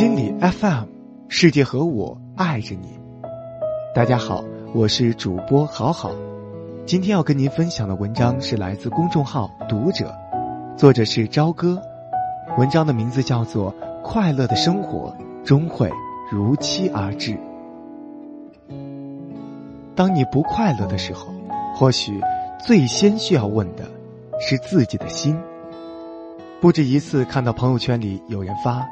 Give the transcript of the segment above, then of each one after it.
心理 FM，世界和我爱着你。大家好，我是主播好好。今天要跟您分享的文章是来自公众号《读者》，作者是朝歌。文章的名字叫做《快乐的生活终会如期而至》。当你不快乐的时候，或许最先需要问的是自己的心。不止一次看到朋友圈里有人发。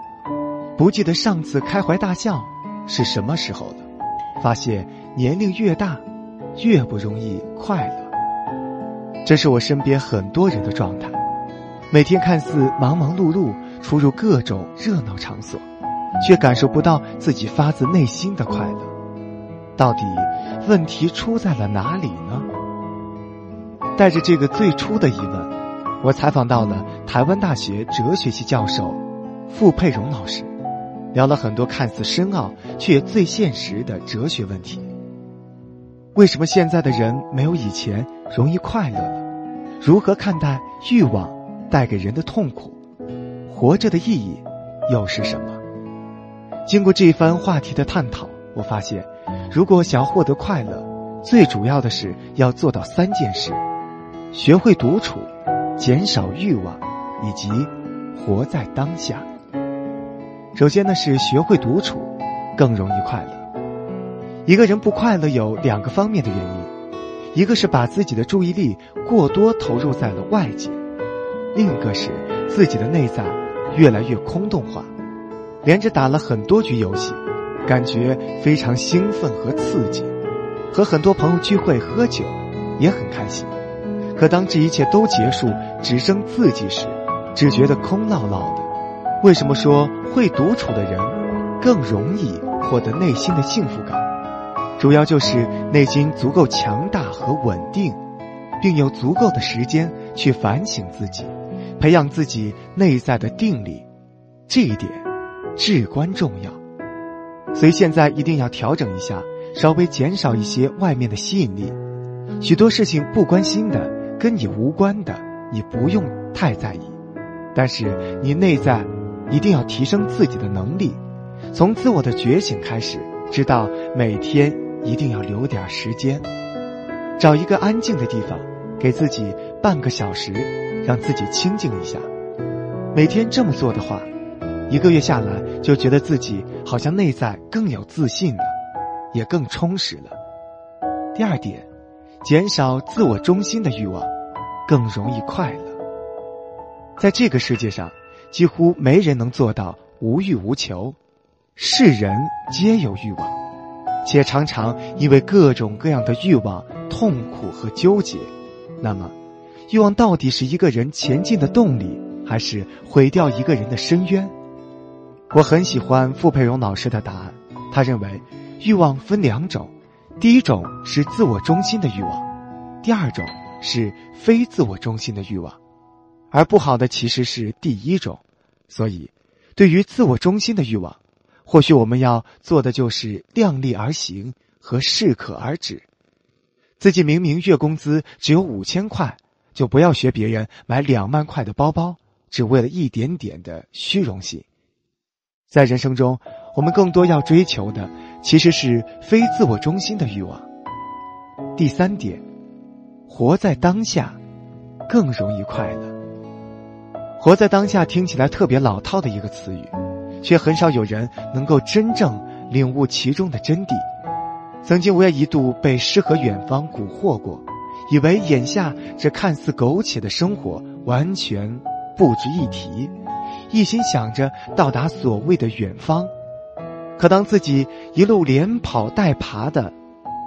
不记得上次开怀大笑是什么时候了，发现年龄越大，越不容易快乐。这是我身边很多人的状态，每天看似忙忙碌碌，出入各种热闹场所，却感受不到自己发自内心的快乐。到底问题出在了哪里呢？带着这个最初的疑问，我采访到了台湾大学哲学系教授傅佩荣老师。聊了很多看似深奥却最现实的哲学问题。为什么现在的人没有以前容易快乐了？如何看待欲望带给人的痛苦？活着的意义又是什么？经过这一番话题的探讨，我发现，如果想要获得快乐，最主要的是要做到三件事：学会独处，减少欲望，以及活在当下。首先呢，是学会独处，更容易快乐。一个人不快乐有两个方面的原因，一个是把自己的注意力过多投入在了外界，另一个是自己的内在越来越空洞化。连着打了很多局游戏，感觉非常兴奋和刺激，和很多朋友聚会喝酒，也很开心。可当这一切都结束，只剩自己时，只觉得空落落的。为什么说会独处的人更容易获得内心的幸福感？主要就是内心足够强大和稳定，并有足够的时间去反省自己，培养自己内在的定力。这一点至关重要。所以现在一定要调整一下，稍微减少一些外面的吸引力。许多事情不关心的、跟你无关的，你不用太在意。但是你内在。一定要提升自己的能力，从自我的觉醒开始，知道每天一定要留点时间，找一个安静的地方，给自己半个小时，让自己清静一下。每天这么做的话，一个月下来就觉得自己好像内在更有自信了，也更充实了。第二点，减少自我中心的欲望，更容易快乐。在这个世界上。几乎没人能做到无欲无求，世人皆有欲望，且常常因为各种各样的欲望痛苦和纠结。那么，欲望到底是一个人前进的动力，还是毁掉一个人的深渊？我很喜欢傅佩荣老师的答案。他认为，欲望分两种，第一种是自我中心的欲望，第二种是非自我中心的欲望。而不好的其实是第一种，所以，对于自我中心的欲望，或许我们要做的就是量力而行和适可而止。自己明明月工资只有五千块，就不要学别人买两万块的包包，只为了一点点的虚荣心。在人生中，我们更多要追求的其实是非自我中心的欲望。第三点，活在当下，更容易快乐。活在当下听起来特别老套的一个词语，却很少有人能够真正领悟其中的真谛。曾经我也一度被诗和远方蛊惑过，以为眼下这看似苟且的生活完全不值一提，一心想着到达所谓的远方。可当自己一路连跑带爬的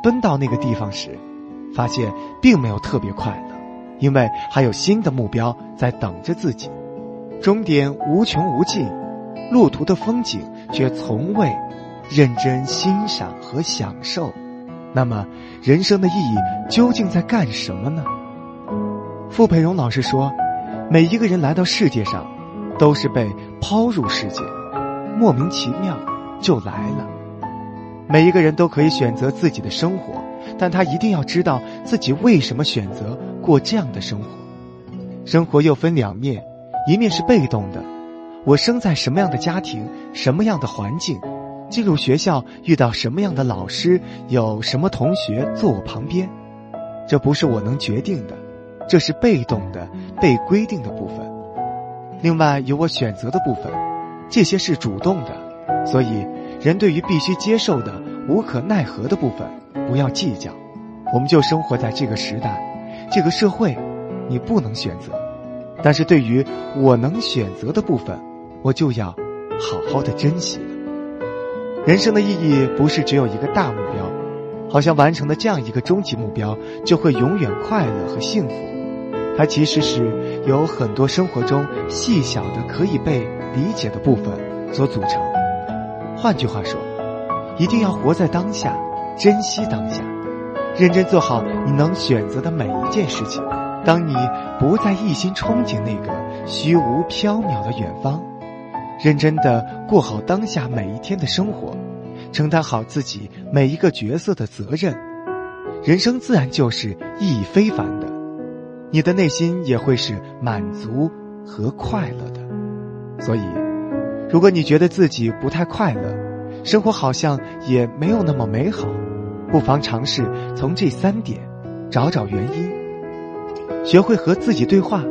奔到那个地方时，发现并没有特别快，因为还有新的目标在等着自己。终点无穷无尽，路途的风景却从未认真欣赏和享受。那么，人生的意义究竟在干什么呢？傅培荣老师说：“每一个人来到世界上，都是被抛入世界，莫名其妙就来了。每一个人都可以选择自己的生活，但他一定要知道自己为什么选择过这样的生活。生活又分两面。”一面是被动的，我生在什么样的家庭，什么样的环境，进入学校遇到什么样的老师，有什么同学坐我旁边，这不是我能决定的，这是被动的、被规定的部分。另外有我选择的部分，这些是主动的，所以人对于必须接受的、无可奈何的部分，不要计较。我们就生活在这个时代，这个社会，你不能选择。但是对于我能选择的部分，我就要好好的珍惜了。人生的意义不是只有一个大目标，好像完成了这样一个终极目标就会永远快乐和幸福。它其实是由很多生活中细小的可以被理解的部分所组成。换句话说，一定要活在当下，珍惜当下，认真做好你能选择的每一件事情。当你不再一心憧憬那个虚无缥缈的远方，认真的过好当下每一天的生活，承担好自己每一个角色的责任，人生自然就是意义非凡的，你的内心也会是满足和快乐的。所以，如果你觉得自己不太快乐，生活好像也没有那么美好，不妨尝试从这三点找找原因。学会和自己对话，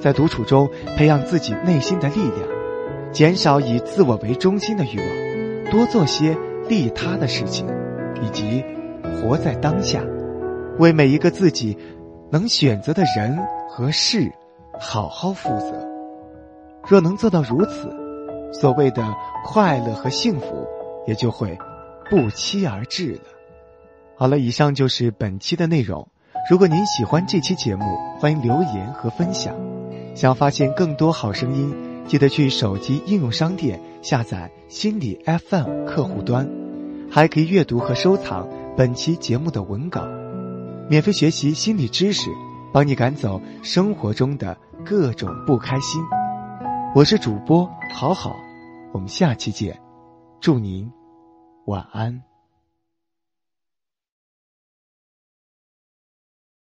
在独处中培养自己内心的力量，减少以自我为中心的欲望，多做些利他的事情，以及活在当下，为每一个自己能选择的人和事好好负责。若能做到如此，所谓的快乐和幸福也就会不期而至了。好了，以上就是本期的内容。如果您喜欢这期节目，欢迎留言和分享。想发现更多好声音，记得去手机应用商店下载心理 FM 客户端，还可以阅读和收藏本期节目的文稿，免费学习心理知识，帮你赶走生活中的各种不开心。我是主播好好，我们下期见，祝您晚安。